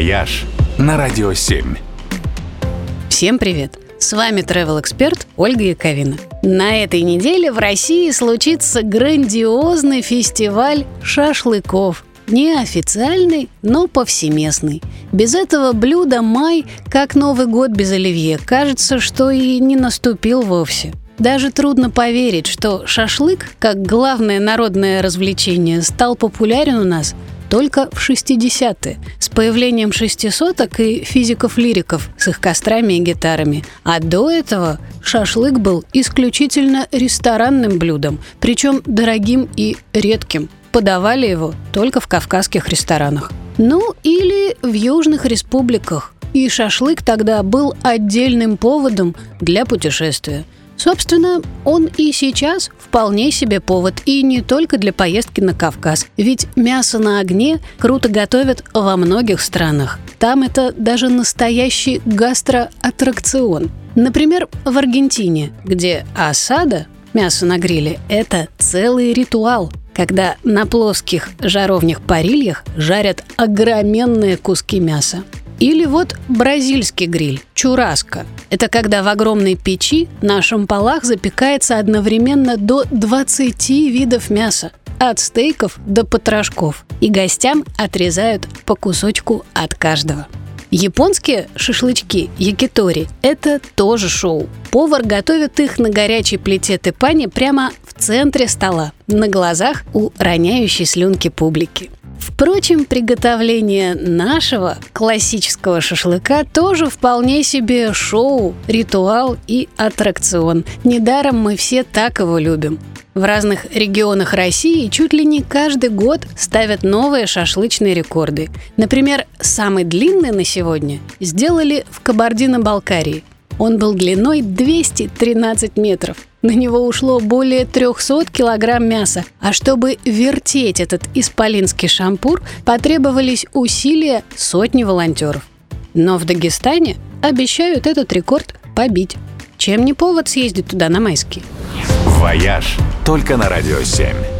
«Вояж» на Радио 7. Всем привет! С вами travel эксперт Ольга Яковина. На этой неделе в России случится грандиозный фестиваль шашлыков. Неофициальный, но повсеместный. Без этого блюда май, как Новый год без оливье, кажется, что и не наступил вовсе. Даже трудно поверить, что шашлык, как главное народное развлечение, стал популярен у нас только в 60-е, с появлением шестисоток и физиков-лириков с их кострами и гитарами. А до этого шашлык был исключительно ресторанным блюдом, причем дорогим и редким. Подавали его только в кавказских ресторанах. Ну или в южных республиках. И шашлык тогда был отдельным поводом для путешествия – Собственно, он и сейчас вполне себе повод, и не только для поездки на Кавказ. Ведь мясо на огне круто готовят во многих странах. Там это даже настоящий гастроаттракцион. Например, в Аргентине, где осада, мясо на гриле, это целый ритуал когда на плоских жаровнях-парильях жарят огроменные куски мяса. Или вот бразильский гриль – чураска. Это когда в огромной печи на шампалах запекается одновременно до 20 видов мяса. От стейков до потрошков. И гостям отрезают по кусочку от каждого. Японские шашлычки якитори – это тоже шоу. Повар готовит их на горячей плите тепани прямо в центре стола, на глазах у роняющей слюнки публики. Впрочем, приготовление нашего классического шашлыка тоже вполне себе шоу, ритуал и аттракцион. Недаром мы все так его любим. В разных регионах России чуть ли не каждый год ставят новые шашлычные рекорды. Например, самый длинный на сегодня сделали в Кабардино-Балкарии. Он был длиной 213 метров. На него ушло более 300 килограмм мяса. А чтобы вертеть этот исполинский шампур, потребовались усилия сотни волонтеров. Но в Дагестане обещают этот рекорд побить. Чем не повод съездить туда на майские? «Вояж» только на «Радио 7».